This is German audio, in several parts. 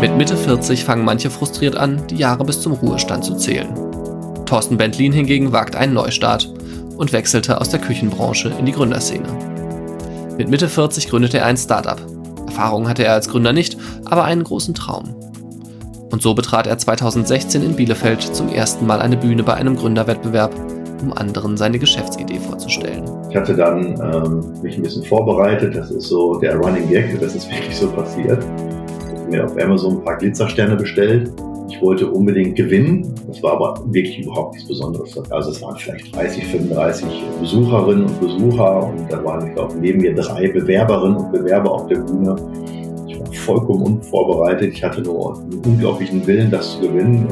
Mit Mitte 40 fangen manche frustriert an, die Jahre bis zum Ruhestand zu zählen. Thorsten Bentlin hingegen wagt einen Neustart und wechselte aus der Küchenbranche in die Gründerszene. Mit Mitte 40 gründete er ein Startup. Erfahrung hatte er als Gründer nicht, aber einen großen Traum. Und so betrat er 2016 in Bielefeld zum ersten Mal eine Bühne bei einem Gründerwettbewerb, um anderen seine Geschäftsidee vorzustellen. Ich hatte dann ähm, mich ein bisschen vorbereitet, das ist so der Running Gag, das ist wirklich so passiert. Ich habe mir auf Amazon ein paar Glitzersterne bestellt. Ich wollte unbedingt gewinnen, das war aber wirklich überhaupt nichts Besonderes. Also es waren vielleicht 30, 35 Besucherinnen und Besucher und da waren, ich glaube, neben mir drei Bewerberinnen und Bewerber auf der Bühne vollkommen unvorbereitet. Ich hatte nur einen unglaublichen Willen, das zu gewinnen.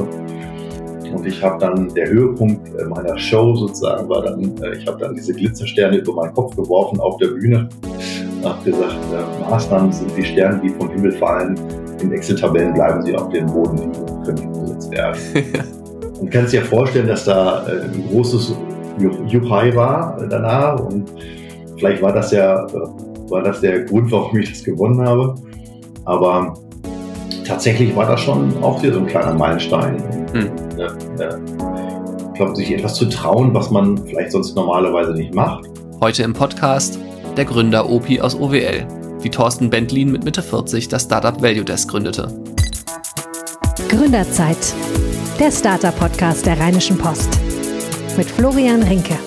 Und ich habe dann, der Höhepunkt äh, meiner Show sozusagen war dann, äh, ich habe dann diese Glitzersterne über meinen Kopf geworfen auf der Bühne und habe gesagt, äh, Maßnahmen sind wie Sterne, die vom Himmel fallen. In Excel-Tabellen bleiben sie auf dem Boden liegen und können nicht umgesetzt werden. und kannst dir vorstellen, dass da ein großes Juchai war danach und vielleicht war das ja war das der Grund, warum ich das gewonnen habe. Aber tatsächlich war das schon auch wieder so ein kleiner Meilenstein. Hm. Ja, ja. Ich glaube, sich etwas zu trauen, was man vielleicht sonst normalerweise nicht macht. Heute im Podcast der Gründer Opi aus OWL, wie Thorsten Bentlin mit Mitte 40 das Startup Value Desk gründete. Gründerzeit, der Startup-Podcast der Rheinischen Post mit Florian Rinke.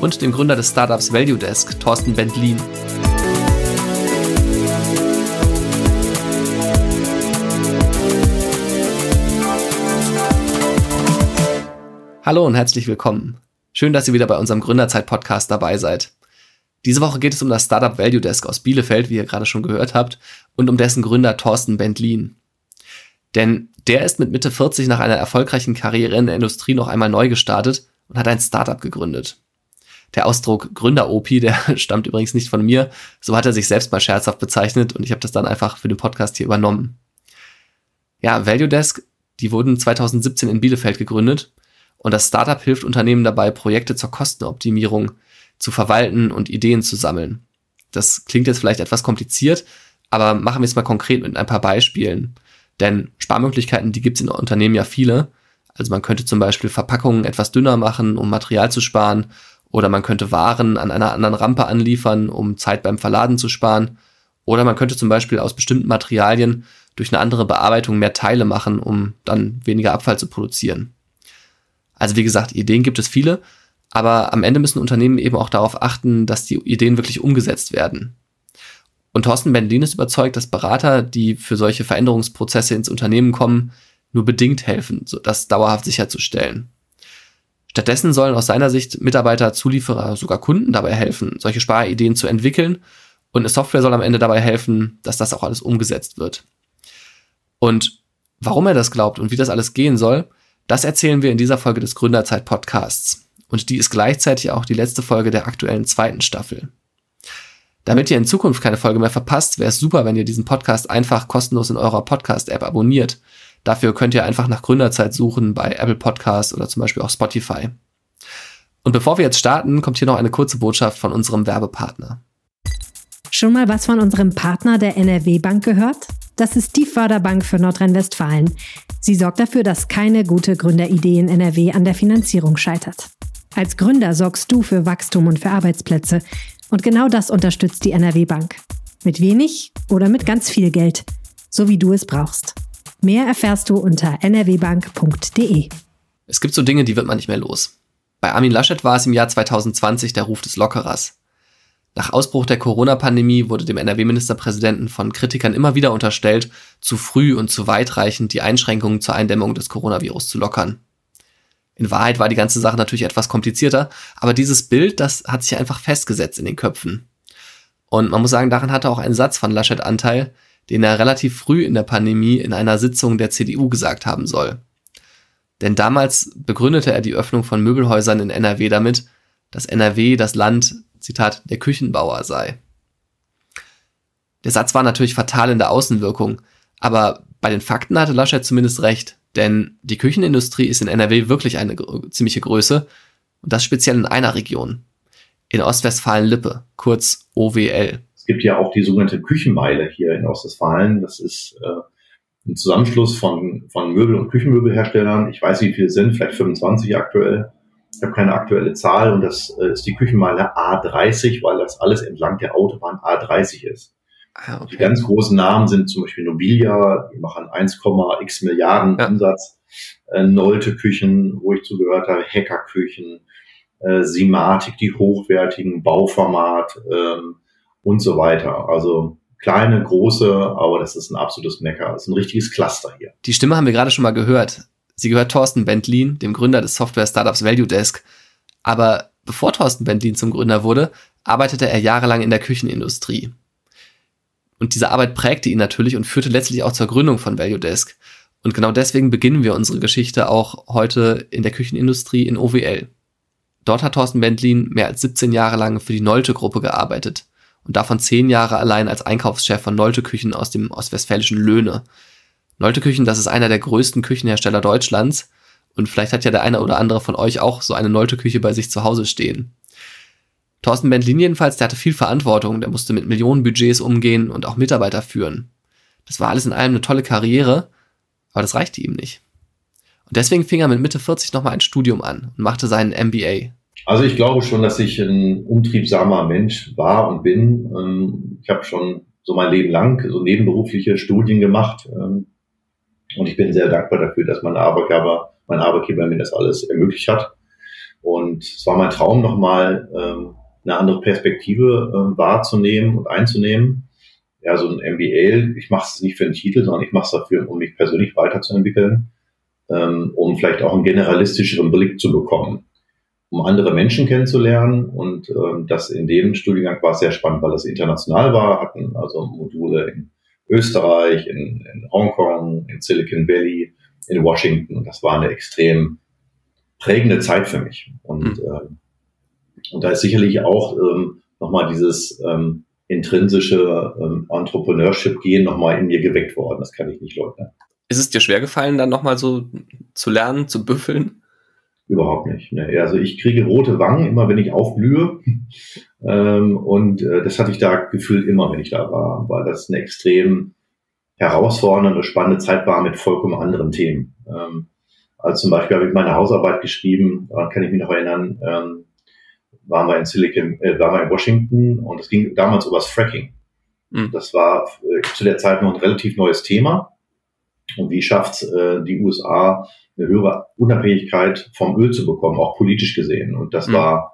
Und dem Gründer des Startups Value Desk, Thorsten Bentlin. Hallo und herzlich willkommen. Schön, dass ihr wieder bei unserem Gründerzeit-Podcast dabei seid. Diese Woche geht es um das Startup Value Desk aus Bielefeld, wie ihr gerade schon gehört habt, und um dessen Gründer Thorsten Bentlin. Denn der ist mit Mitte 40 nach einer erfolgreichen Karriere in der Industrie noch einmal neu gestartet und hat ein Startup gegründet. Der Ausdruck Gründer-OP, der stammt übrigens nicht von mir. So hat er sich selbst mal scherzhaft bezeichnet und ich habe das dann einfach für den Podcast hier übernommen. Ja, Value Desk, die wurden 2017 in Bielefeld gegründet und das Startup hilft Unternehmen dabei, Projekte zur Kostenoptimierung zu verwalten und Ideen zu sammeln. Das klingt jetzt vielleicht etwas kompliziert, aber machen wir es mal konkret mit ein paar Beispielen. Denn Sparmöglichkeiten, die gibt es in Unternehmen ja viele. Also man könnte zum Beispiel Verpackungen etwas dünner machen, um Material zu sparen, oder man könnte Waren an einer anderen Rampe anliefern, um Zeit beim Verladen zu sparen. Oder man könnte zum Beispiel aus bestimmten Materialien durch eine andere Bearbeitung mehr Teile machen, um dann weniger Abfall zu produzieren. Also wie gesagt, Ideen gibt es viele, aber am Ende müssen Unternehmen eben auch darauf achten, dass die Ideen wirklich umgesetzt werden. Und Thorsten Bendlin ist überzeugt, dass Berater, die für solche Veränderungsprozesse ins Unternehmen kommen, nur bedingt helfen, das dauerhaft sicherzustellen. Stattdessen sollen aus seiner Sicht Mitarbeiter, Zulieferer, sogar Kunden dabei helfen, solche Sparideen zu entwickeln und eine Software soll am Ende dabei helfen, dass das auch alles umgesetzt wird. Und warum er das glaubt und wie das alles gehen soll, das erzählen wir in dieser Folge des Gründerzeit Podcasts. Und die ist gleichzeitig auch die letzte Folge der aktuellen zweiten Staffel. Damit ihr in Zukunft keine Folge mehr verpasst, wäre es super, wenn ihr diesen Podcast einfach kostenlos in eurer Podcast-App abonniert. Dafür könnt ihr einfach nach Gründerzeit suchen bei Apple Podcasts oder zum Beispiel auch Spotify. Und bevor wir jetzt starten, kommt hier noch eine kurze Botschaft von unserem Werbepartner. Schon mal was von unserem Partner der NRW Bank gehört? Das ist die Förderbank für Nordrhein-Westfalen. Sie sorgt dafür, dass keine gute Gründeridee in NRW an der Finanzierung scheitert. Als Gründer sorgst du für Wachstum und für Arbeitsplätze. Und genau das unterstützt die NRW Bank. Mit wenig oder mit ganz viel Geld. So wie du es brauchst. Mehr erfährst du unter nrwbank.de. Es gibt so Dinge, die wird man nicht mehr los. Bei Armin Laschet war es im Jahr 2020 der Ruf des Lockerers. Nach Ausbruch der Corona-Pandemie wurde dem NRW-Ministerpräsidenten von Kritikern immer wieder unterstellt, zu früh und zu weitreichend die Einschränkungen zur Eindämmung des Coronavirus zu lockern. In Wahrheit war die ganze Sache natürlich etwas komplizierter, aber dieses Bild, das hat sich einfach festgesetzt in den Köpfen. Und man muss sagen, daran hatte auch ein Satz von Laschet Anteil, den er relativ früh in der Pandemie in einer Sitzung der CDU gesagt haben soll. Denn damals begründete er die Öffnung von Möbelhäusern in NRW damit, dass NRW das Land Zitat, der Küchenbauer sei. Der Satz war natürlich fatal in der Außenwirkung, aber bei den Fakten hatte Laschet zumindest recht, denn die Küchenindustrie ist in NRW wirklich eine ziemliche Größe und das speziell in einer Region, in Ostwestfalen-Lippe, kurz OWL. Es gibt ja auch die sogenannte Küchenmeile hier in Ostwestfalen. Das ist äh, ein Zusammenschluss von, von Möbel- und Küchenmöbelherstellern. Ich weiß, wie viele sind, vielleicht 25 aktuell. Ich habe keine aktuelle Zahl und das äh, ist die Küchenmeile A30, weil das alles entlang der Autobahn A30 ist. Ah, okay. Die ganz großen Namen sind zum Beispiel Nobilia, die machen 1,x Milliarden ja. Umsatz. Äh, Nolte Küchen, wo ich zugehört habe, Hacker Küchen, äh, Simatik, die hochwertigen, Bauformat ähm, und so weiter. Also kleine, große, aber das ist ein absolutes Mecker. Das ist ein richtiges Cluster hier. Die Stimme haben wir gerade schon mal gehört. Sie gehört Thorsten Bentlin, dem Gründer des Software-Startups Value Desk. Aber bevor Thorsten Bentlin zum Gründer wurde, arbeitete er jahrelang in der Küchenindustrie. Und diese Arbeit prägte ihn natürlich und führte letztlich auch zur Gründung von Value Desk. Und genau deswegen beginnen wir unsere Geschichte auch heute in der Küchenindustrie in OWL. Dort hat Thorsten Bentlin mehr als 17 Jahre lang für die Nolte-Gruppe gearbeitet und davon 10 Jahre allein als Einkaufschef von Nolte Küchen aus dem ostwestfälischen Löhne. Nolte Küchen, das ist einer der größten Küchenhersteller Deutschlands und vielleicht hat ja der eine oder andere von euch auch so eine Nolte Küche bei sich zu Hause stehen. Thorsten Bentlin jedenfalls, der hatte viel Verantwortung, der musste mit Millionenbudgets umgehen und auch Mitarbeiter führen. Das war alles in allem eine tolle Karriere, aber das reichte ihm nicht. Und deswegen fing er mit Mitte 40 nochmal ein Studium an und machte seinen MBA. Also ich glaube schon, dass ich ein umtriebsamer Mensch war und bin. Ähm, ich habe schon so mein Leben lang so nebenberufliche Studien gemacht. Ähm, und ich bin sehr dankbar dafür, dass mein Arbeitgeber, mein Arbeitgeber mir das alles ermöglicht hat. Und es war mein Traum, nochmal ähm, eine andere Perspektive äh, wahrzunehmen und einzunehmen. Ja, so ein MBA, ich mache es nicht für den Titel, sondern ich mache es dafür, um mich persönlich weiterzuentwickeln, ähm, um vielleicht auch einen generalistischeren Blick zu bekommen, um andere Menschen kennenzulernen. Und ähm, das in dem Studiengang war sehr spannend, weil es international war, hatten also Module in Österreich, in, in Hongkong, in Silicon Valley, in Washington. Und das war eine extrem prägende Zeit für mich. Und mhm. ähm, und da ist sicherlich auch ähm, nochmal dieses ähm, intrinsische ähm, Entrepreneurship-Gehen nochmal in mir geweckt worden. Das kann ich nicht leugnen. Ist es dir schwer gefallen, dann nochmal so zu lernen, zu büffeln? Überhaupt nicht. Ne. Also ich kriege rote Wangen immer, wenn ich aufblühe. ähm, und äh, das hatte ich da gefühlt immer, wenn ich da war, weil das eine extrem herausfordernde, spannende Zeit war mit vollkommen anderen Themen. Ähm, also zum Beispiel habe ich meine Hausarbeit geschrieben, daran kann ich mich noch erinnern, ähm, waren wir in Silicon, äh, waren wir in Washington und es ging damals über das Fracking. Mhm. Das war äh, zu der Zeit noch ein relativ neues Thema. Und wie schafft äh, die USA eine höhere Unabhängigkeit vom Öl zu bekommen, auch politisch gesehen? Und das mhm. war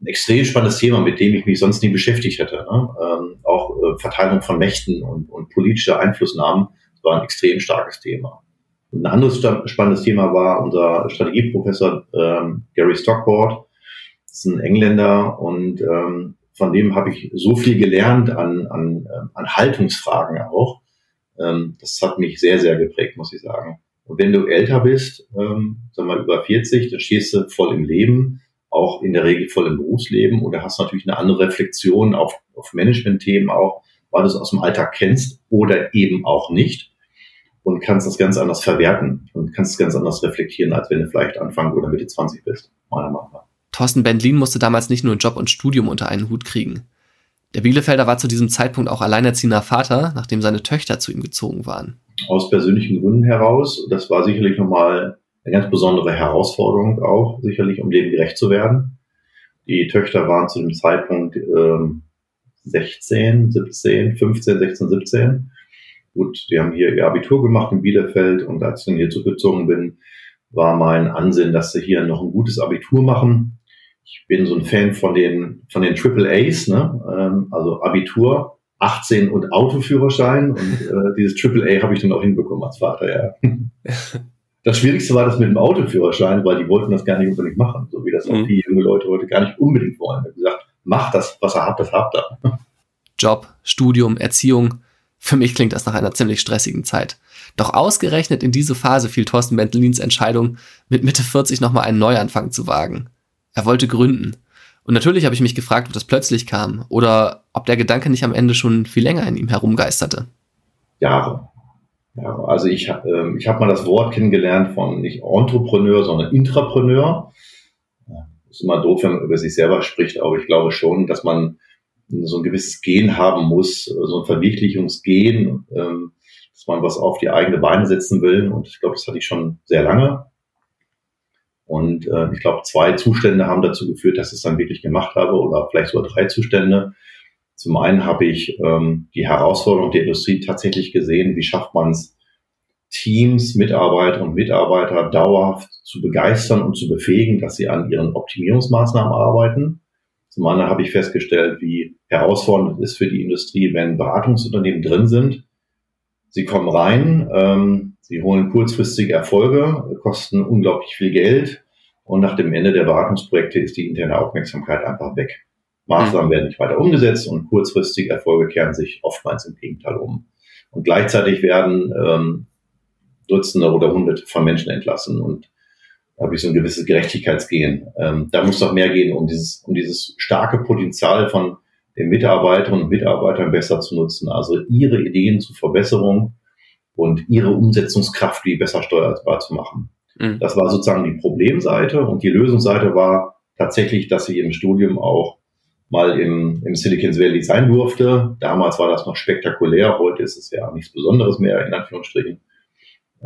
ein extrem spannendes Thema, mit dem ich mich sonst nie beschäftigt hätte. Ne? Ähm, auch äh, Verteilung von Mächten und, und politische Einflussnahmen das war ein extrem starkes Thema. Und ein anderes spannendes Thema war unser Strategieprofessor ähm, Gary Stockport, ist ein Engländer und ähm, von dem habe ich so viel gelernt an, an, ähm, an Haltungsfragen auch. Ähm, das hat mich sehr, sehr geprägt, muss ich sagen. Und wenn du älter bist, ähm, sag mal über 40, dann stehst du voll im Leben, auch in der Regel voll im Berufsleben oder hast natürlich eine andere Reflexion auf, auf Management-Themen auch, weil du es aus dem Alltag kennst oder eben auch nicht und kannst das ganz anders verwerten und kannst es ganz anders reflektieren, als wenn du vielleicht Anfang oder Mitte 20 bist, meiner Meinung nach. Thorsten Bendlin musste damals nicht nur Job und Studium unter einen Hut kriegen. Der Bielefelder war zu diesem Zeitpunkt auch alleinerziehender Vater, nachdem seine Töchter zu ihm gezogen waren. Aus persönlichen Gründen heraus. Das war sicherlich nochmal eine ganz besondere Herausforderung auch, sicherlich, um dem gerecht zu werden. Die Töchter waren zu dem Zeitpunkt ähm, 16, 17, 15, 16, 17. Gut, die haben hier ihr Abitur gemacht in Bielefeld und als ich dann hier zugezogen bin, war mein Ansinn, dass sie hier noch ein gutes Abitur machen ich bin so ein Fan von den, von den Triple A's, ne? Ähm, also Abitur, 18 und Autoführerschein. Und äh, dieses Triple A habe ich dann auch hinbekommen als Vater, ja. Das Schwierigste war das mit dem Autoführerschein, weil die wollten das gar nicht unbedingt machen, so wie das auch mhm. die junge Leute heute gar nicht unbedingt wollen. Die gesagt, macht das, was ihr habt, das habt ihr. Job, Studium, Erziehung. Für mich klingt das nach einer ziemlich stressigen Zeit. Doch ausgerechnet in diese Phase fiel Thorsten Bentelins Entscheidung, mit Mitte 40 nochmal einen Neuanfang zu wagen. Er wollte gründen. Und natürlich habe ich mich gefragt, ob das plötzlich kam oder ob der Gedanke nicht am Ende schon viel länger in ihm herumgeisterte. Jahre. Ja, also ich, äh, ich habe mal das Wort kennengelernt von nicht Entrepreneur, sondern Intrapreneur. Ja, ist immer doof, wenn man über sich selber spricht, aber ich glaube schon, dass man so ein gewisses Gen haben muss, so ein Verwirklichungsgen, ähm, dass man was auf die eigene Beine setzen will. Und ich glaube, das hatte ich schon sehr lange. Und äh, ich glaube, zwei Zustände haben dazu geführt, dass ich es dann wirklich gemacht habe oder vielleicht sogar drei Zustände. Zum einen habe ich ähm, die Herausforderung der Industrie tatsächlich gesehen, wie schafft man es, Teams, Mitarbeiter und Mitarbeiter dauerhaft zu begeistern und zu befähigen, dass sie an ihren Optimierungsmaßnahmen arbeiten. Zum anderen habe ich festgestellt, wie herausfordernd es ist für die Industrie, wenn Beratungsunternehmen drin sind. Sie kommen rein, ähm, sie holen kurzfristige Erfolge, kosten unglaublich viel Geld und nach dem Ende der Beratungsprojekte ist die interne Aufmerksamkeit einfach weg. Maßnahmen werden nicht weiter umgesetzt und kurzfristige Erfolge kehren sich oftmals im Gegenteil um. Und gleichzeitig werden ähm, Dutzende oder Hunderte von Menschen entlassen und da habe ich so ein gewisses Gerechtigkeitsgehen. Ähm, da muss doch mehr gehen, um dieses, um dieses starke Potenzial von den Mitarbeiterinnen und Mitarbeitern besser zu nutzen, also ihre Ideen zur Verbesserung und ihre Umsetzungskraft wie besser steuerbar zu machen. Mhm. Das war sozusagen die Problemseite und die Lösungsseite war tatsächlich, dass ich im Studium auch mal im, im Silicon Valley sein durfte. Damals war das noch spektakulär, heute ist es ja nichts Besonderes mehr, in Anführungsstrichen.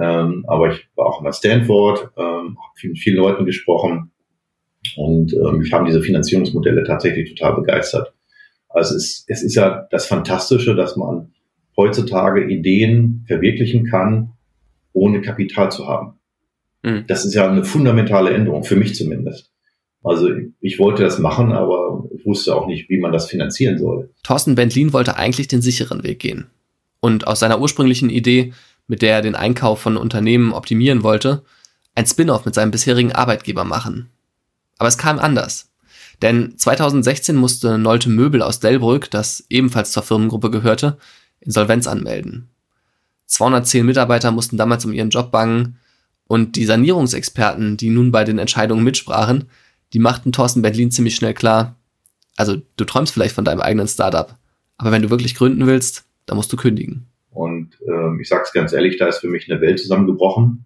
Ähm, aber ich war auch in der Stanford, ähm, habe mit vielen Leuten gesprochen und ähm, mich haben diese Finanzierungsmodelle tatsächlich total begeistert. Also es, es ist ja das Fantastische, dass man heutzutage Ideen verwirklichen kann, ohne Kapital zu haben. Mhm. Das ist ja eine fundamentale Änderung, für mich zumindest. Also ich wollte das machen, aber ich wusste auch nicht, wie man das finanzieren soll. Thorsten Bentlin wollte eigentlich den sicheren Weg gehen. Und aus seiner ursprünglichen Idee, mit der er den Einkauf von Unternehmen optimieren wollte, ein Spin-off mit seinem bisherigen Arbeitgeber machen. Aber es kam anders. Denn 2016 musste Nolte Möbel aus Delbrück, das ebenfalls zur Firmengruppe gehörte, Insolvenz anmelden. 210 Mitarbeiter mussten damals um ihren Job bangen und die Sanierungsexperten, die nun bei den Entscheidungen mitsprachen, die machten Thorsten Berlin ziemlich schnell klar, also du träumst vielleicht von deinem eigenen Startup, aber wenn du wirklich gründen willst, dann musst du kündigen. Und ähm, ich sage es ganz ehrlich, da ist für mich eine Welt zusammengebrochen.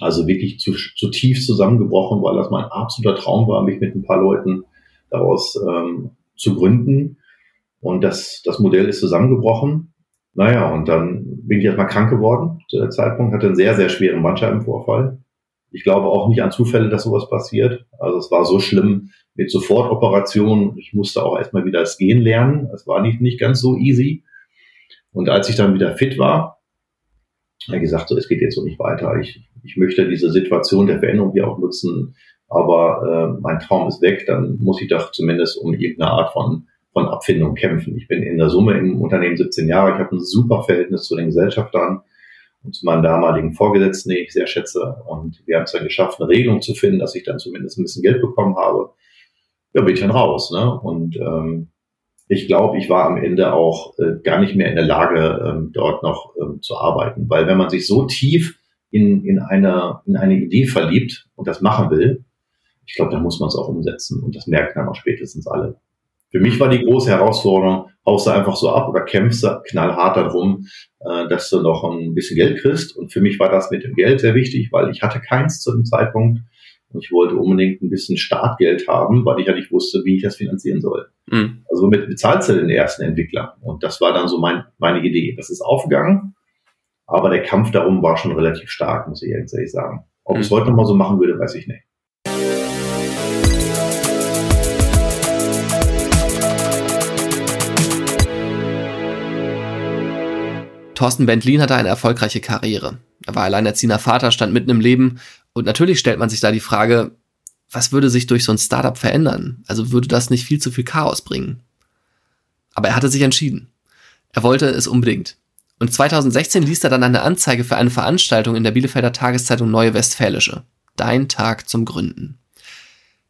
Also wirklich zu, zutiefst zusammengebrochen, weil das mein absoluter Traum war, mich mit ein paar Leuten daraus ähm, zu gründen. Und das, das Modell ist zusammengebrochen. Naja, und dann bin ich erstmal krank geworden zu der Zeitpunkt, hatte einen sehr, sehr schweren Bandscheibenvorfall. Ich glaube auch nicht an Zufälle, dass sowas passiert. Also es war so schlimm mit Sofortoperationen. Ich musste auch erstmal wieder das Gehen lernen. Es war nicht, nicht ganz so easy. Und als ich dann wieder fit war, ich gesagt, so, es geht jetzt so nicht weiter. Ich, ich möchte diese Situation der Veränderung hier auch nutzen, aber äh, mein Traum ist weg, dann muss ich doch zumindest um irgendeine Art von, von Abfindung kämpfen. Ich bin in der Summe im Unternehmen 17 Jahre, ich habe ein super Verhältnis zu den Gesellschaftern und zu meinem damaligen Vorgesetzten, den ich sehr schätze. Und wir haben es dann geschafft, eine Regelung zu finden, dass ich dann zumindest ein bisschen Geld bekommen habe. Ja, bin ich dann raus. Ne? Und ähm, ich glaube, ich war am Ende auch äh, gar nicht mehr in der Lage, ähm, dort noch ähm, zu arbeiten. Weil wenn man sich so tief in, in, eine, in eine Idee verliebt und das machen will, ich glaube, da muss man es auch umsetzen. Und das merken dann auch spätestens alle. Für mich war die große Herausforderung, haust du einfach so ab oder kämpfst knallhart darum, äh, dass du noch ein bisschen Geld kriegst. Und für mich war das mit dem Geld sehr wichtig, weil ich hatte keins zu dem Zeitpunkt. Und ich wollte unbedingt ein bisschen Startgeld haben, weil ich ja nicht wusste, wie ich das finanzieren soll. Mhm. Also womit bezahlst du den ersten Entwickler? Und das war dann so mein, meine Idee. Das ist aufgegangen, aber der Kampf darum war schon relativ stark, muss ich ehrlich sagen. Ob mhm. ich es heute nochmal so machen würde, weiß ich nicht. Thorsten Bentlin hatte eine erfolgreiche Karriere. Er war alleinerziehender Vater, stand mitten im Leben und natürlich stellt man sich da die Frage, was würde sich durch so ein Startup verändern? Also würde das nicht viel zu viel Chaos bringen? Aber er hatte sich entschieden. Er wollte es unbedingt. Und 2016 liest er dann eine Anzeige für eine Veranstaltung in der Bielefelder Tageszeitung Neue Westfälische. Dein Tag zum Gründen.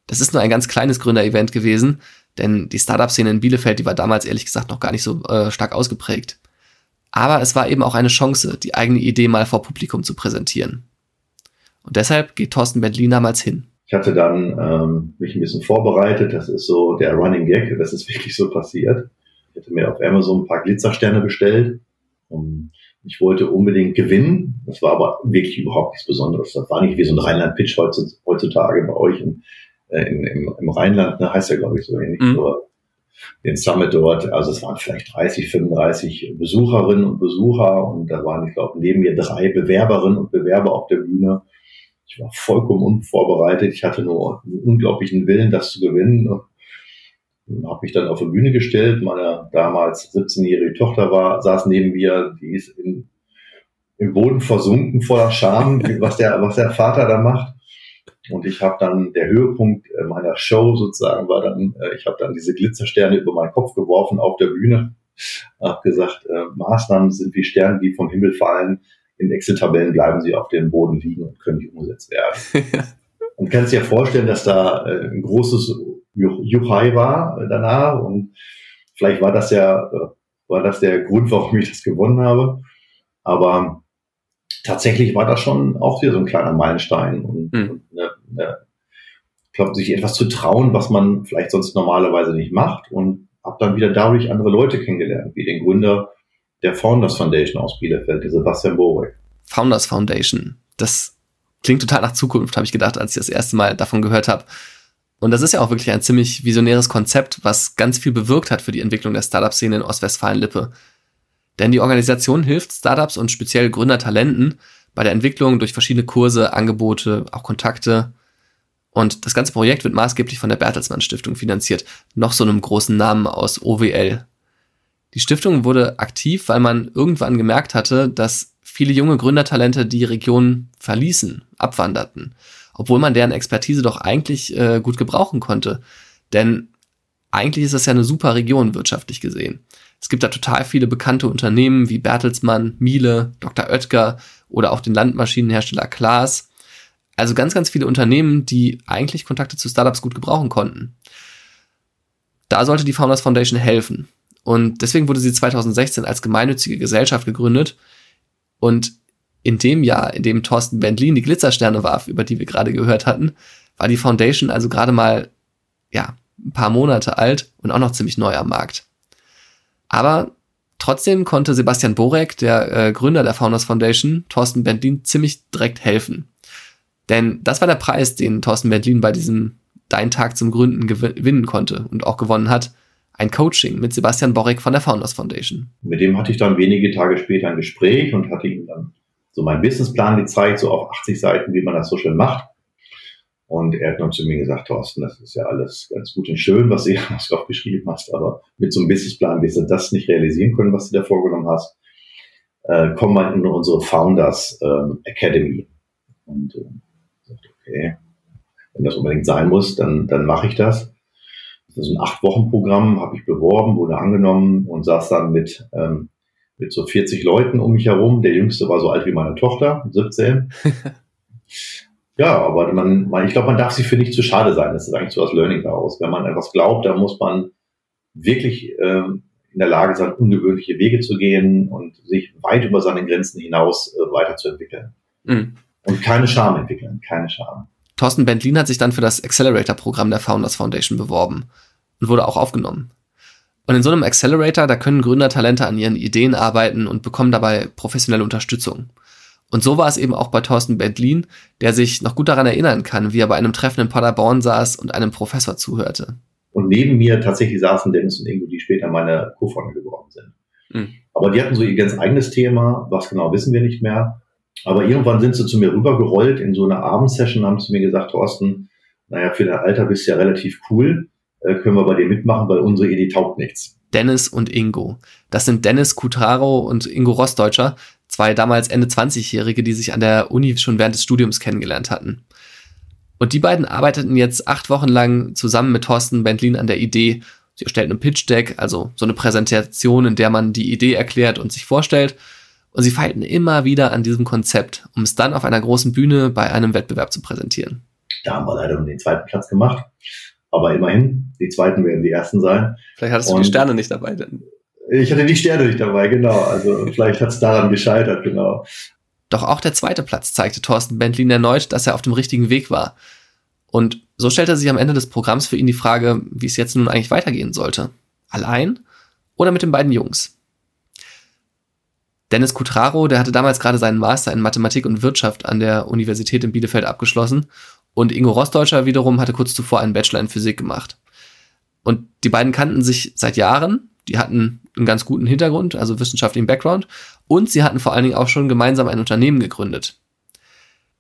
Das ist nur ein ganz kleines Gründerevent gewesen, denn die Startup-Szene in Bielefeld, die war damals ehrlich gesagt noch gar nicht so äh, stark ausgeprägt. Aber es war eben auch eine Chance, die eigene Idee mal vor Publikum zu präsentieren. Und deshalb geht Thorsten Bentlin damals hin. Ich hatte dann ähm, mich ein bisschen vorbereitet. Das ist so der Running Gag. Das ist wirklich so passiert. Ich hatte mir auf Amazon ein paar Glitzersterne bestellt. Und ich wollte unbedingt gewinnen. Das war aber wirklich überhaupt nichts Besonderes. Das war nicht wie so ein Rheinland-Pitch heutzutage bei euch in, äh, in, im, im Rheinland. Ne, heißt ja, glaube ich, so ähnlich. Mhm. den Summit dort. Also es waren vielleicht 30, 35 Besucherinnen und Besucher und da waren, ich glaube, neben mir drei Bewerberinnen und Bewerber auf der Bühne. Ich war vollkommen unvorbereitet. Ich hatte nur einen unglaublichen Willen, das zu gewinnen. Und habe mich dann auf die Bühne gestellt. Meine damals 17-jährige Tochter war, saß neben mir, die ist in, im Boden versunken voller Scham, was der, was der Vater da macht. Und ich habe dann, der Höhepunkt äh, meiner Show sozusagen war dann, äh, ich habe dann diese Glitzersterne über meinen Kopf geworfen auf der Bühne, habe gesagt, äh, Maßnahmen sind wie Sterne, die vom Himmel fallen. In Excel-Tabellen bleiben sie auf dem Boden liegen und können nicht umgesetzt werden. und kannst dir vorstellen, dass da äh, ein großes Juchai war äh, danach und vielleicht war das ja, äh, war das der Grund, warum ich das gewonnen habe. Aber tatsächlich war das schon auch wieder so ein kleiner Meilenstein und, mhm. und eine, eine, ich glaube, sich etwas zu trauen, was man vielleicht sonst normalerweise nicht macht und habe dann wieder dadurch andere Leute kennengelernt, wie den Gründer der Founders Foundation aus Bielefeld, der Sebastian Borek. Founders Foundation, das klingt total nach Zukunft, habe ich gedacht, als ich das erste Mal davon gehört habe. Und das ist ja auch wirklich ein ziemlich visionäres Konzept, was ganz viel bewirkt hat für die Entwicklung der Startup-Szene in Ostwestfalen-Lippe. Denn die Organisation hilft Startups und speziell Gründertalenten bei der Entwicklung durch verschiedene Kurse, Angebote, auch Kontakte. Und das ganze Projekt wird maßgeblich von der Bertelsmann Stiftung finanziert, noch so einem großen Namen aus OWL. Die Stiftung wurde aktiv, weil man irgendwann gemerkt hatte, dass viele junge Gründertalente die Region verließen, abwanderten, obwohl man deren Expertise doch eigentlich äh, gut gebrauchen konnte. Denn eigentlich ist das ja eine super Region wirtschaftlich gesehen. Es gibt da total viele bekannte Unternehmen wie Bertelsmann, Miele, Dr. Oetker oder auch den Landmaschinenhersteller Klaas. Also ganz, ganz viele Unternehmen, die eigentlich Kontakte zu Startups gut gebrauchen konnten. Da sollte die Founders Foundation helfen. Und deswegen wurde sie 2016 als gemeinnützige Gesellschaft gegründet. Und in dem Jahr, in dem Thorsten Bendlin die Glitzersterne warf, über die wir gerade gehört hatten, war die Foundation also gerade mal, ja, ein paar Monate alt und auch noch ziemlich neu am Markt. Aber trotzdem konnte Sebastian Borek, der äh, Gründer der Founders Foundation, Thorsten Bendlin ziemlich direkt helfen. Denn das war der Preis, den Thorsten Bendlin bei diesem Dein Tag zum Gründen gewinnen konnte und auch gewonnen hat. Ein Coaching mit Sebastian Borek von der Founders Foundation. Mit dem hatte ich dann wenige Tage später ein Gespräch und hatte ihm dann so meinen Businessplan gezeigt, so auf 80 Seiten, wie man das so schön macht. Und er hat dann zu mir gesagt, Thorsten, das ist ja alles ganz gut und schön, was du hier aufgeschrieben hast, aber mit so einem Businessplan wirst du das nicht realisieren können, was du da vorgenommen hast. Äh, komm mal in unsere Founders ähm, Academy. Und äh, okay, wenn das unbedingt sein muss, dann, dann mache ich das. Das ist ein Acht-Wochen-Programm, habe ich beworben, wurde angenommen und saß dann mit, ähm, mit so 40 Leuten um mich herum. Der jüngste war so alt wie meine Tochter, 17. Ja, aber man, man ich glaube, man darf sich für nicht zu schade sein. Das ist eigentlich so das Learning daraus. Wenn man etwas glaubt, dann muss man wirklich ähm, in der Lage sein, ungewöhnliche Wege zu gehen und sich weit über seine Grenzen hinaus äh, weiterzuentwickeln. Mhm. Und keine Scham entwickeln, keine Scham. Thorsten Bentlin hat sich dann für das Accelerator-Programm der Founders Foundation beworben und wurde auch aufgenommen. Und in so einem Accelerator, da können Gründertalente an ihren Ideen arbeiten und bekommen dabei professionelle Unterstützung. Und so war es eben auch bei Thorsten Bentlin, der sich noch gut daran erinnern kann, wie er bei einem Treffen in Paderborn saß und einem Professor zuhörte. Und neben mir tatsächlich saßen Dennis und Ingo, die später meine Co-Founder geworden sind. Mhm. Aber die hatten so ihr ganz eigenes Thema, was genau wissen wir nicht mehr. Aber irgendwann sind sie zu mir rübergerollt in so einer Abendsession, haben zu mir gesagt, Thorsten, naja, für dein Alter bist du ja relativ cool, äh, können wir bei dir mitmachen, weil unsere Idee taugt nichts. Dennis und Ingo. Das sind Dennis Kutraro und Ingo Rossdeutscher, zwei damals Ende 20-Jährige, die sich an der Uni schon während des Studiums kennengelernt hatten. Und die beiden arbeiteten jetzt acht Wochen lang zusammen mit Thorsten Bentlin an der Idee. Sie erstellten ein Pitch Deck, also so eine Präsentation, in der man die Idee erklärt und sich vorstellt. Und sie feilten immer wieder an diesem Konzept, um es dann auf einer großen Bühne bei einem Wettbewerb zu präsentieren. Da haben wir leider nur den zweiten Platz gemacht. Aber immerhin, die zweiten werden die ersten sein. Vielleicht hattest du und die Sterne nicht dabei. Denn. Ich hatte die Sterne nicht dabei, genau. Also vielleicht hat es daran gescheitert, genau. Doch auch der zweite Platz zeigte Thorsten Bentlin erneut, dass er auf dem richtigen Weg war. Und so stellte sich am Ende des Programms für ihn die Frage, wie es jetzt nun eigentlich weitergehen sollte. Allein oder mit den beiden Jungs? Dennis Kutraro, der hatte damals gerade seinen Master in Mathematik und Wirtschaft an der Universität in Bielefeld abgeschlossen und Ingo Rossdeutscher wiederum hatte kurz zuvor einen Bachelor in Physik gemacht. Und die beiden kannten sich seit Jahren, die hatten einen ganz guten Hintergrund, also wissenschaftlichen Background, und sie hatten vor allen Dingen auch schon gemeinsam ein Unternehmen gegründet.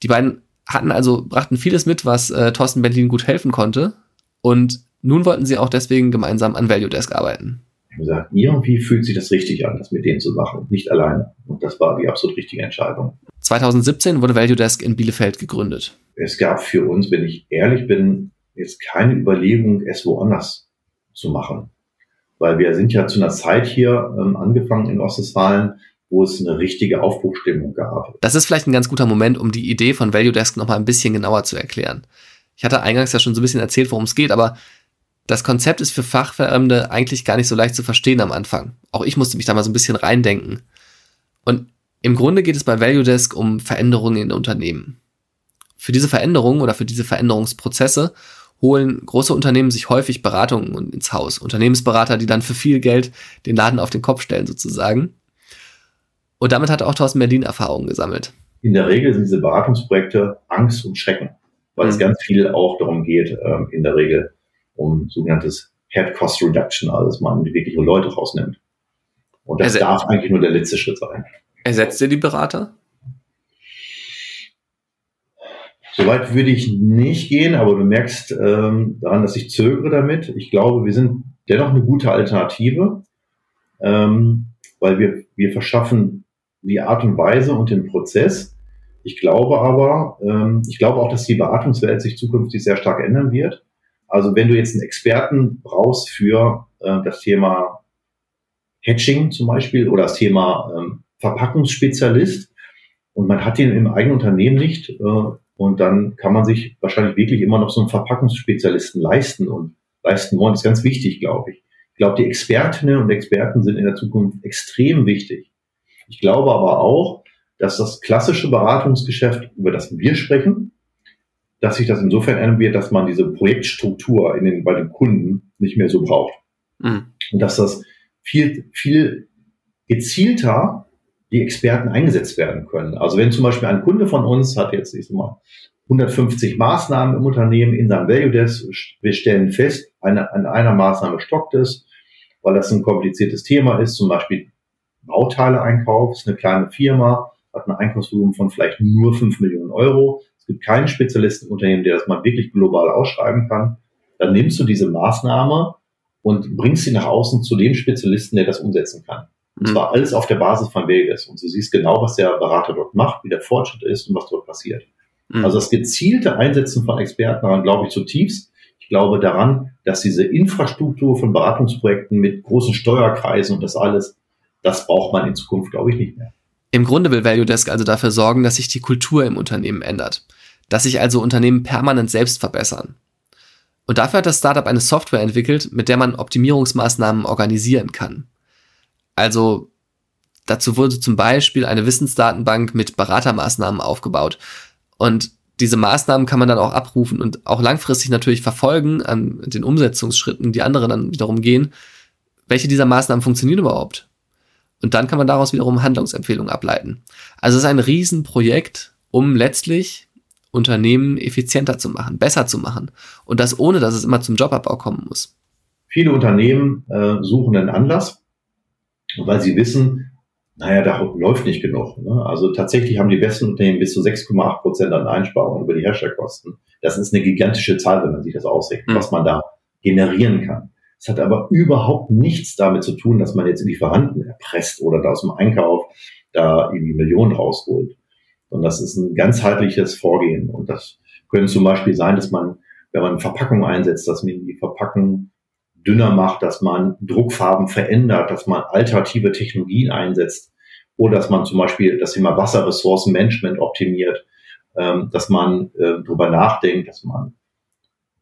Die beiden hatten also, brachten vieles mit, was äh, Thorsten Bentlin gut helfen konnte. Und nun wollten sie auch deswegen gemeinsam an Value Desk arbeiten. Habe gesagt, irgendwie fühlt sich das richtig an, das mit denen zu machen, nicht alleine. Und das war die absolut richtige Entscheidung. 2017 wurde Value Desk in Bielefeld gegründet. Es gab für uns, wenn ich ehrlich bin, jetzt keine Überlegung, es woanders zu machen. Weil wir sind ja zu einer Zeit hier ähm, angefangen in Ostwestfalen, wo es eine richtige Aufbruchstimmung gab. Das ist vielleicht ein ganz guter Moment, um die Idee von Value Desk nochmal ein bisschen genauer zu erklären. Ich hatte eingangs ja schon so ein bisschen erzählt, worum es geht, aber das Konzept ist für Fachfremde eigentlich gar nicht so leicht zu verstehen am Anfang. Auch ich musste mich da mal so ein bisschen reindenken. Und im Grunde geht es bei Value Desk um Veränderungen in Unternehmen. Für diese Veränderungen oder für diese Veränderungsprozesse holen große Unternehmen sich häufig Beratungen ins Haus. Unternehmensberater, die dann für viel Geld den Laden auf den Kopf stellen sozusagen. Und damit hat auch Thorsten Berlin Erfahrungen gesammelt. In der Regel sind diese Beratungsprojekte Angst und Schrecken, weil mhm. es ganz viel auch darum geht, ähm, in der Regel um sogenanntes Head Cost Reduction, also dass man wirkliche Leute rausnimmt. Und das Erse darf eigentlich nur der letzte Schritt sein. Ersetzt ihr die Berater? Soweit würde ich nicht gehen, aber du merkst ähm, daran, dass ich zögere damit. Ich glaube, wir sind dennoch eine gute Alternative, ähm, weil wir, wir verschaffen die Art und Weise und den Prozess. Ich glaube aber, ähm, ich glaube auch, dass die Beratungswelt sich zukünftig sehr stark ändern wird. Also wenn du jetzt einen Experten brauchst für äh, das Thema Hatching zum Beispiel oder das Thema ähm, Verpackungsspezialist und man hat den im eigenen Unternehmen nicht äh, und dann kann man sich wahrscheinlich wirklich immer noch so einen Verpackungsspezialisten leisten und leisten wollen. Das ist ganz wichtig, glaube ich. Ich glaube, die Expertinnen und Experten sind in der Zukunft extrem wichtig. Ich glaube aber auch, dass das klassische Beratungsgeschäft, über das wir sprechen, dass sich das insofern ändern wird, dass man diese Projektstruktur in den, bei den Kunden nicht mehr so braucht. Mhm. Und dass das viel, viel gezielter die Experten eingesetzt werden können. Also wenn zum Beispiel ein Kunde von uns hat jetzt, ich sag mal, 150 Maßnahmen im Unternehmen in seinem Value Desk, wir stellen fest, eine, an einer Maßnahme stockt es, weil das ein kompliziertes Thema ist, zum Beispiel Bauteile-Einkauf, ist eine kleine Firma, hat ein Einkaufsvolumen von vielleicht nur 5 Millionen Euro. Es gibt keinen Spezialisten im Unternehmen, der das mal wirklich global ausschreiben kann. Dann nimmst du diese Maßnahme und bringst sie nach außen zu dem Spezialisten, der das umsetzen kann. Und zwar mhm. alles auf der Basis von Vegas. Und du siehst genau, was der Berater dort macht, wie der Fortschritt ist und was dort passiert. Mhm. Also das gezielte Einsetzen von Experten daran glaube ich zutiefst. Ich glaube daran, dass diese Infrastruktur von Beratungsprojekten mit großen Steuerkreisen und das alles das braucht man in Zukunft, glaube ich, nicht mehr. Im Grunde will Value Desk also dafür sorgen, dass sich die Kultur im Unternehmen ändert. Dass sich also Unternehmen permanent selbst verbessern. Und dafür hat das Startup eine Software entwickelt, mit der man Optimierungsmaßnahmen organisieren kann. Also dazu wurde zum Beispiel eine Wissensdatenbank mit Beratermaßnahmen aufgebaut. Und diese Maßnahmen kann man dann auch abrufen und auch langfristig natürlich verfolgen an den Umsetzungsschritten, die andere dann wiederum gehen. Welche dieser Maßnahmen funktionieren überhaupt? Und dann kann man daraus wiederum Handlungsempfehlungen ableiten. Also es ist ein Riesenprojekt, um letztlich Unternehmen effizienter zu machen, besser zu machen. Und das ohne, dass es immer zum Jobabbau kommen muss. Viele Unternehmen äh, suchen einen Anlass, weil sie wissen, naja, da läuft nicht genug. Ne? Also tatsächlich haben die besten Unternehmen bis zu 6,8 Prozent an Einsparungen über die Herstellkosten. Das ist eine gigantische Zahl, wenn man sich das ausrechnet, mhm. was man da generieren kann. Es hat aber überhaupt nichts damit zu tun, dass man jetzt in die Verhandlungen erpresst oder da aus dem Einkauf da irgendwie Millionen rausholt. Und das ist ein ganzheitliches Vorgehen. Und das könnte zum Beispiel sein, dass man, wenn man Verpackung einsetzt, dass man die Verpackung dünner macht, dass man Druckfarben verändert, dass man alternative Technologien einsetzt oder dass man zum Beispiel das Thema Wasserressourcenmanagement optimiert, ähm, dass man äh, darüber nachdenkt, dass man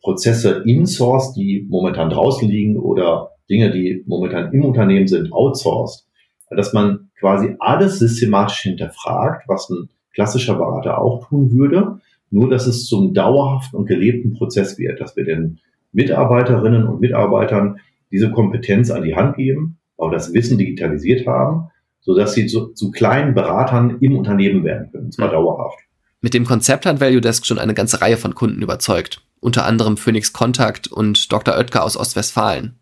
Prozesse in-sourced, die momentan draußen liegen oder Dinge, die momentan im Unternehmen sind, outsourced, dass man quasi alles systematisch hinterfragt, was ein klassischer Berater auch tun würde, nur dass es zum dauerhaften und gelebten Prozess wird, dass wir den Mitarbeiterinnen und Mitarbeitern diese Kompetenz an die Hand geben, auch das Wissen digitalisiert haben, so dass sie zu, zu kleinen Beratern im Unternehmen werden können, und zwar dauerhaft. Mit dem Konzept hat Value Desk schon eine ganze Reihe von Kunden überzeugt. Unter anderem Phoenix Contact und Dr. Oetker aus Ostwestfalen.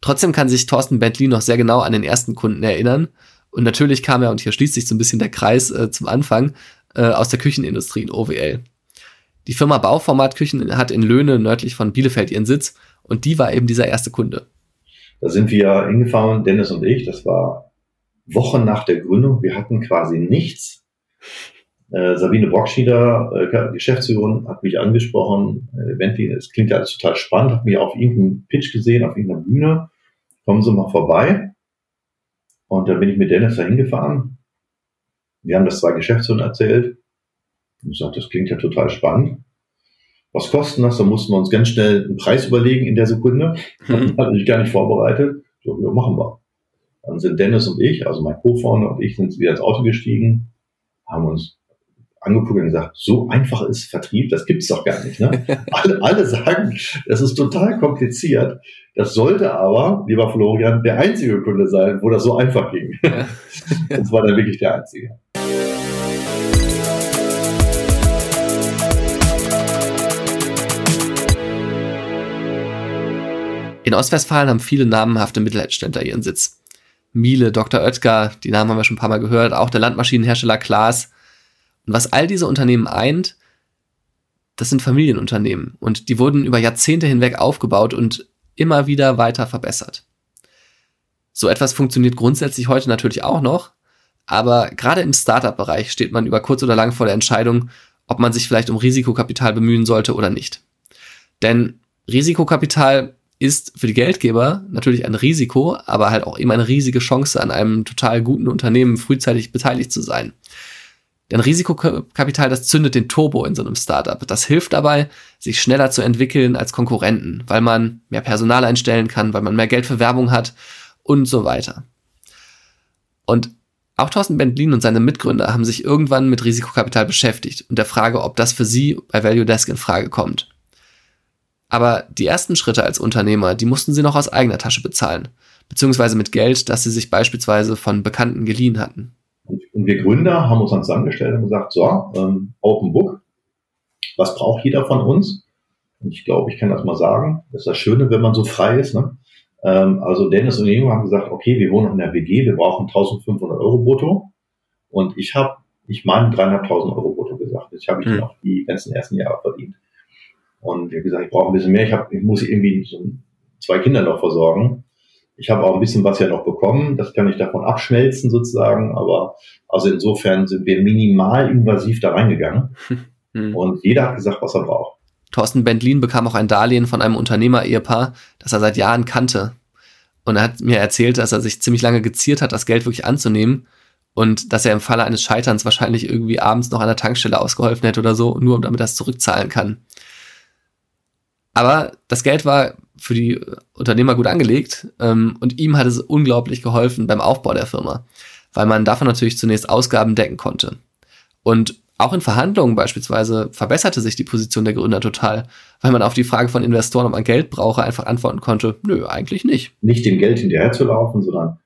Trotzdem kann sich Thorsten Bentley noch sehr genau an den ersten Kunden erinnern. Und natürlich kam er, und hier schließt sich so ein bisschen der Kreis äh, zum Anfang, äh, aus der Küchenindustrie in OWL. Die Firma Bauformat Küchen hat in Löhne nördlich von Bielefeld ihren Sitz und die war eben dieser erste Kunde. Da sind wir hingefahren, Dennis und ich, das war Wochen nach der Gründung. Wir hatten quasi nichts. Äh, Sabine Brockschieder, äh, Geschäftsführerin, hat mich angesprochen. Äh, Bentley, es klingt ja alles total spannend, hat mich auf irgendeinem Pitch gesehen, auf irgendeiner Bühne. Kommen Sie mal vorbei. Und dann bin ich mit Dennis da hingefahren. Wir haben das zwei Geschäftsführern erzählt. Und ich sagte, das klingt ja total spannend. Was kosten das? Da mussten wir uns ganz schnell einen Preis überlegen in der Sekunde. Mhm. Hatte ich gar nicht vorbereitet. So, ja, machen wir. Dann sind Dennis und ich, also mein Co-Founder und ich, sind wieder ins Auto gestiegen, haben uns angeguckt und gesagt, so einfach ist Vertrieb, das gibt's doch gar nicht. Ne? alle, alle sagen, das ist total kompliziert. Das sollte aber, lieber Florian, der einzige Kunde sein, wo das so einfach ging. das war dann wirklich der einzige. In Ostwestfalen haben viele namenhafte Mittelständler ihren Sitz. Miele, Dr. Oetker, die Namen haben wir schon ein paar Mal gehört, auch der Landmaschinenhersteller Klaas. Und was all diese Unternehmen eint, das sind Familienunternehmen und die wurden über Jahrzehnte hinweg aufgebaut und immer wieder weiter verbessert. So etwas funktioniert grundsätzlich heute natürlich auch noch, aber gerade im Startup-Bereich steht man über kurz oder lang vor der Entscheidung, ob man sich vielleicht um Risikokapital bemühen sollte oder nicht. Denn Risikokapital ist für die Geldgeber natürlich ein Risiko, aber halt auch eben eine riesige Chance, an einem total guten Unternehmen frühzeitig beteiligt zu sein. Denn Risikokapital, das zündet den Turbo in so einem Startup. Das hilft dabei, sich schneller zu entwickeln als Konkurrenten, weil man mehr Personal einstellen kann, weil man mehr Geld für Werbung hat und so weiter. Und auch Thorsten Bentlin und seine Mitgründer haben sich irgendwann mit Risikokapital beschäftigt und der Frage, ob das für sie bei Value Desk in Frage kommt. Aber die ersten Schritte als Unternehmer, die mussten sie noch aus eigener Tasche bezahlen, beziehungsweise mit Geld, das sie sich beispielsweise von Bekannten geliehen hatten. Und wir Gründer haben uns dann zusammengestellt und gesagt, so, ähm, Open Book, was braucht jeder von uns? Und ich glaube, ich kann das mal sagen, das ist das Schöne, wenn man so frei ist. Ne? Ähm, also Dennis und Ingo haben gesagt, okay, wir wohnen in der WG, wir brauchen 1500 Euro brutto. Und ich habe, ich meine, dreieinhalbtausend Euro brutto gesagt. Das habe ich mhm. noch die ganzen ersten Jahre verdient. Und ich habe gesagt, ich brauche ein bisschen mehr. Ich, hab, ich muss irgendwie so zwei Kinder noch versorgen. Ich habe auch ein bisschen was ja noch bekommen. Das kann ich davon abschmelzen sozusagen. Aber also insofern sind wir minimal invasiv da reingegangen. Hm. Und jeder hat gesagt, was er braucht. Thorsten Bentlin bekam auch ein Darlehen von einem Unternehmer-Ehepaar, das er seit Jahren kannte. Und er hat mir erzählt, dass er sich ziemlich lange geziert hat, das Geld wirklich anzunehmen und dass er im Falle eines Scheiterns wahrscheinlich irgendwie abends noch an der Tankstelle ausgeholfen hätte oder so, nur damit er es zurückzahlen kann. Aber das Geld war für die Unternehmer gut angelegt ähm, und ihm hat es unglaublich geholfen beim Aufbau der Firma, weil man davon natürlich zunächst Ausgaben decken konnte. Und auch in Verhandlungen beispielsweise verbesserte sich die Position der Gründer total, weil man auf die Frage von Investoren, ob man Geld brauche, einfach antworten konnte, nö, eigentlich nicht. Nicht dem Geld hinterher zu laufen, sondern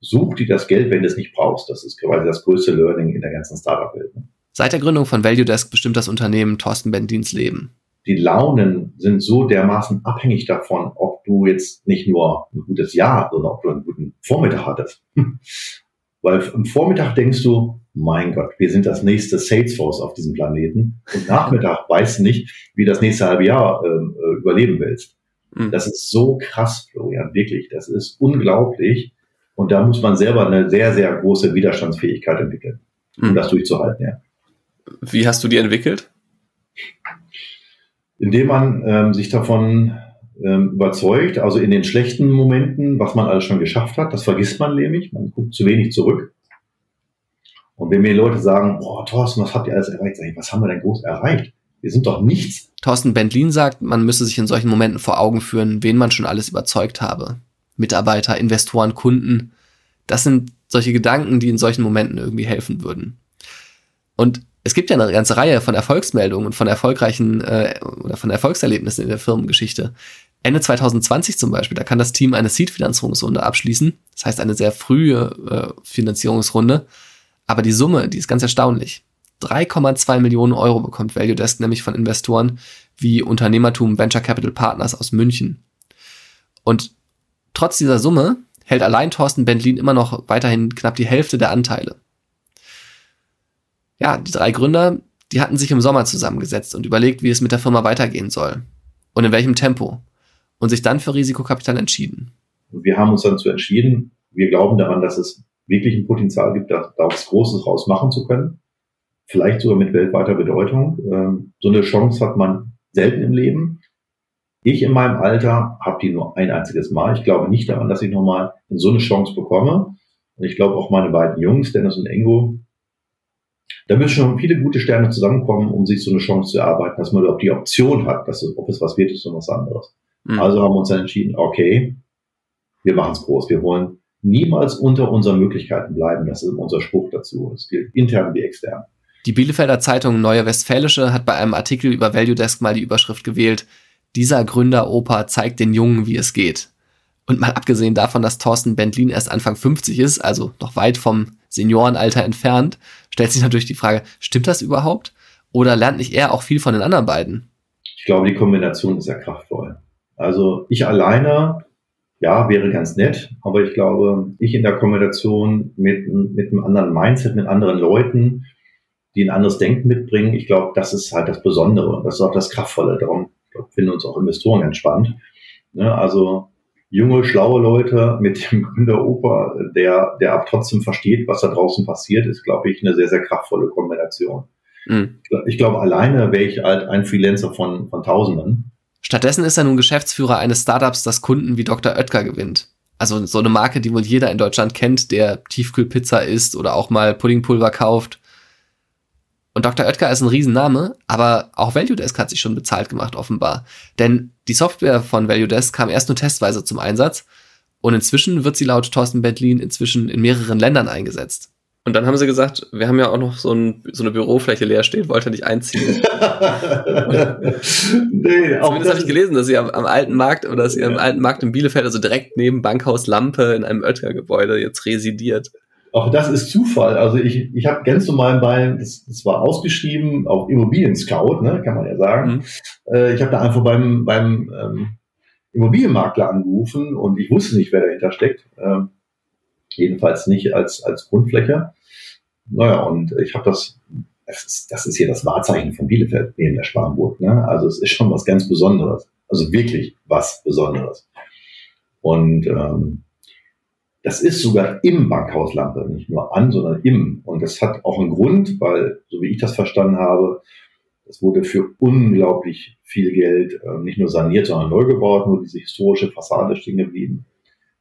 such dir das Geld, wenn du es nicht brauchst. Das ist quasi das größte Learning in der ganzen Startup-Welt. Ne? Seit der Gründung von Value Desk bestimmt das Unternehmen Thorsten Bendins Leben die Launen sind so dermaßen abhängig davon, ob du jetzt nicht nur ein gutes Jahr, sondern ob du einen guten Vormittag hattest. Weil am Vormittag denkst du, mein Gott, wir sind das nächste Salesforce auf diesem Planeten. Und Nachmittag weißt du nicht, wie das nächste halbe Jahr ähm, äh, überleben willst. Mhm. Das ist so krass, Florian, wirklich. Das ist unglaublich. Und da muss man selber eine sehr, sehr große Widerstandsfähigkeit entwickeln, um mhm. das durchzuhalten, ja. Wie hast du die entwickelt? Indem man ähm, sich davon ähm, überzeugt, also in den schlechten Momenten, was man alles schon geschafft hat, das vergisst man nämlich, man guckt zu wenig zurück. Und wenn mir Leute sagen, boah, Thorsten, was habt ihr alles erreicht? Sag ich, was haben wir denn groß erreicht? Wir sind doch nichts. Thorsten Bentlin sagt, man müsse sich in solchen Momenten vor Augen führen, wen man schon alles überzeugt habe. Mitarbeiter, Investoren, Kunden. Das sind solche Gedanken, die in solchen Momenten irgendwie helfen würden. Und es gibt ja eine ganze Reihe von Erfolgsmeldungen und von erfolgreichen äh, oder von Erfolgserlebnissen in der Firmengeschichte. Ende 2020 zum Beispiel, da kann das Team eine Seed-Finanzierungsrunde abschließen. Das heißt eine sehr frühe äh, Finanzierungsrunde. Aber die Summe, die ist ganz erstaunlich. 3,2 Millionen Euro bekommt Value Desk nämlich von Investoren wie Unternehmertum Venture Capital Partners aus München. Und trotz dieser Summe hält allein Thorsten Bentlin immer noch weiterhin knapp die Hälfte der Anteile. Ja, die drei Gründer, die hatten sich im Sommer zusammengesetzt und überlegt, wie es mit der Firma weitergehen soll und in welchem Tempo und sich dann für Risikokapital entschieden. Wir haben uns dann zu entschieden, wir glauben daran, dass es wirklich ein Potenzial gibt, da, da was Großes raus machen zu können. Vielleicht sogar mit weltweiter Bedeutung. Ähm, so eine Chance hat man selten im Leben. Ich in meinem Alter habe die nur ein einziges Mal. Ich glaube nicht daran, dass ich nochmal so eine Chance bekomme. Und ich glaube auch meine beiden Jungs, Dennis und Ingo, da müssen schon viele gute Sterne zusammenkommen, um sich so eine Chance zu erarbeiten, dass man überhaupt die Option hat, dass ob es was wird, ist oder was anderes. Mhm. Also haben wir uns dann entschieden, okay, wir machen es groß. Wir wollen niemals unter unseren Möglichkeiten bleiben. Das ist unser Spruch dazu. Es gilt intern wie extern. Die Bielefelder Zeitung Neue Westfälische hat bei einem Artikel über Value Desk mal die Überschrift gewählt, dieser Gründeroper zeigt den Jungen, wie es geht. Und mal abgesehen davon, dass Thorsten Bentlin erst Anfang 50 ist, also noch weit vom Seniorenalter entfernt, stellt sich natürlich die Frage, stimmt das überhaupt? Oder lernt nicht er auch viel von den anderen beiden? Ich glaube, die Kombination ist sehr kraftvoll. Also ich alleine, ja, wäre ganz nett, aber ich glaube, ich in der Kombination mit, mit einem anderen Mindset, mit anderen Leuten, die ein anderes Denken mitbringen, ich glaube, das ist halt das Besondere und das ist auch das Kraftvolle. Darum finden uns auch Investoren entspannt. Ne, also junge, schlaue Leute mit dem Gründeroper, der, der aber trotzdem versteht, was da draußen passiert, ist, glaube ich, eine sehr, sehr kraftvolle Kombination. Mhm. Ich glaube, alleine wäre ich halt ein Freelancer von, von Tausenden. Stattdessen ist er nun Geschäftsführer eines Startups, das Kunden wie Dr. Oetker gewinnt. Also so eine Marke, die wohl jeder in Deutschland kennt, der Tiefkühlpizza isst oder auch mal Puddingpulver kauft. Und Dr. Oetker ist ein Riesenname, aber auch ValueDesk hat sich schon bezahlt gemacht, offenbar. Denn die Software von ValueDesk kam erst nur testweise zum Einsatz und inzwischen wird sie laut Thorsten Bentlin inzwischen in mehreren Ländern eingesetzt. Und dann haben sie gesagt, wir haben ja auch noch so, ein, so eine Bürofläche leer stehen, wollt ihr nicht einziehen? nee, auch Zumindest habe ich gelesen, dass sie am, am, alten Markt oder dass sie am alten Markt in Bielefeld, also direkt neben Bankhaus Lampe in einem Oetker-Gebäude jetzt residiert. Auch das ist Zufall. Also ich, ich habe ganz normal bei, das, das war ausgeschrieben auf Immobilien Scout, ne, kann man ja sagen. Mhm. Äh, ich habe da einfach beim, beim ähm, Immobilienmakler angerufen und ich wusste nicht, wer dahinter steckt. Ähm, jedenfalls nicht als, als Grundfläche. Naja, und ich habe das, das ist, das ist hier das Wahrzeichen von Bielefeld neben der Spanburg. Ne? Also es ist schon was ganz Besonderes. Also wirklich was Besonderes. Und ähm, das ist sogar im Bankhaus Lampe, nicht nur an, sondern im. Und das hat auch einen Grund, weil, so wie ich das verstanden habe, es wurde für unglaublich viel Geld äh, nicht nur saniert, sondern neu gebaut, nur diese historische Fassade stehen geblieben.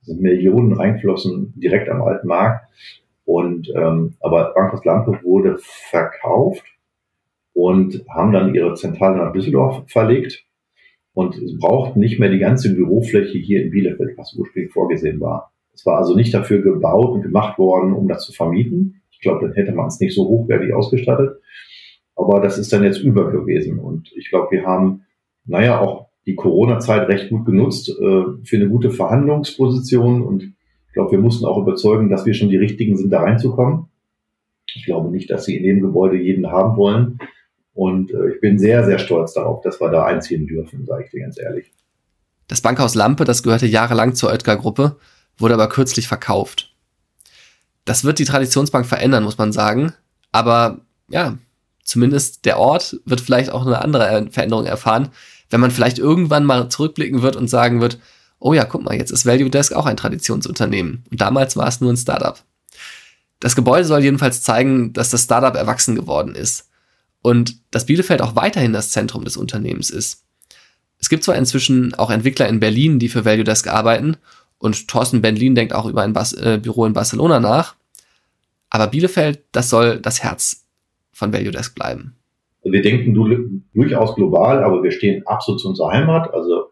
Es sind Millionen reingeflossen direkt am alten Markt. Und ähm, aber Bankhaus Lampe wurde verkauft und haben dann ihre Zentrale nach Düsseldorf verlegt. Und braucht nicht mehr die ganze Bürofläche hier in Bielefeld, was ursprünglich vorgesehen war. Es war also nicht dafür gebaut und gemacht worden, um das zu vermieten. Ich glaube, dann hätte man es nicht so hochwertig ausgestattet. Aber das ist dann jetzt über gewesen. Und ich glaube, wir haben, naja, auch die Corona-Zeit recht gut genutzt äh, für eine gute Verhandlungsposition. Und ich glaube, wir mussten auch überzeugen, dass wir schon die Richtigen sind, da reinzukommen. Ich glaube nicht, dass sie in dem Gebäude jeden haben wollen. Und äh, ich bin sehr, sehr stolz darauf, dass wir da einziehen dürfen, sage ich dir ganz ehrlich. Das Bankhaus Lampe, das gehörte jahrelang zur Oetker-Gruppe wurde aber kürzlich verkauft. Das wird die Traditionsbank verändern, muss man sagen. Aber ja, zumindest der Ort wird vielleicht auch eine andere Veränderung erfahren, wenn man vielleicht irgendwann mal zurückblicken wird und sagen wird, oh ja, guck mal, jetzt ist Value Desk auch ein Traditionsunternehmen. Und damals war es nur ein Startup. Das Gebäude soll jedenfalls zeigen, dass das Startup erwachsen geworden ist. Und dass Bielefeld auch weiterhin das Zentrum des Unternehmens ist. Es gibt zwar inzwischen auch Entwickler in Berlin, die für Value Desk arbeiten und Thorsten Benlin denkt auch über ein Bas äh, Büro in Barcelona nach. Aber Bielefeld, das soll das Herz von Value Desk bleiben. Wir denken durchaus global, aber wir stehen absolut zu unserer Heimat. Also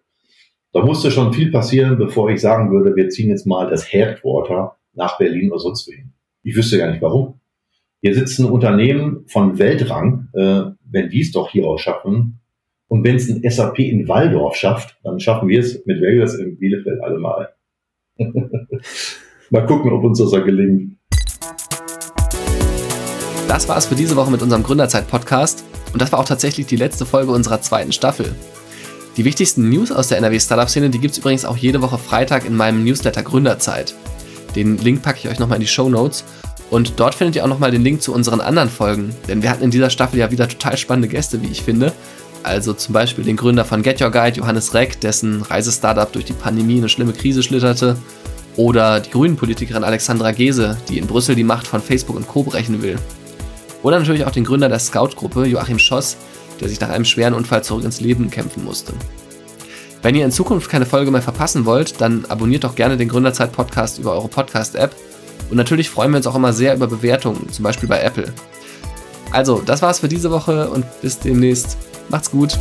da musste schon viel passieren, bevor ich sagen würde, wir ziehen jetzt mal das Headquarter nach Berlin oder sonst wohin. Ich wüsste gar nicht warum. Hier sitzen Unternehmen von Weltrang, äh, wenn die es doch hier aus schaffen. Und wenn es ein SAP in Waldorf schafft, dann schaffen wir es mit Values in Bielefeld allemal. Mal gucken, ob uns das da gelingt. Das war es für diese Woche mit unserem Gründerzeit-Podcast. Und das war auch tatsächlich die letzte Folge unserer zweiten Staffel. Die wichtigsten News aus der NRW-Startup-Szene, die gibt es übrigens auch jede Woche Freitag in meinem Newsletter Gründerzeit. Den Link packe ich euch nochmal in die Show Notes. Und dort findet ihr auch nochmal den Link zu unseren anderen Folgen. Denn wir hatten in dieser Staffel ja wieder total spannende Gäste, wie ich finde. Also zum Beispiel den Gründer von Get Your Guide, Johannes Reck, dessen Reisestartup durch die Pandemie in eine schlimme Krise schlitterte. Oder die Grünen-Politikerin Alexandra Gese, die in Brüssel die Macht von Facebook und Co. brechen will. Oder natürlich auch den Gründer der Scout-Gruppe, Joachim Schoss, der sich nach einem schweren Unfall zurück ins Leben kämpfen musste. Wenn ihr in Zukunft keine Folge mehr verpassen wollt, dann abonniert doch gerne den Gründerzeit-Podcast über eure Podcast-App. Und natürlich freuen wir uns auch immer sehr über Bewertungen, zum Beispiel bei Apple. Also, das war's für diese Woche und bis demnächst. Macht's gut.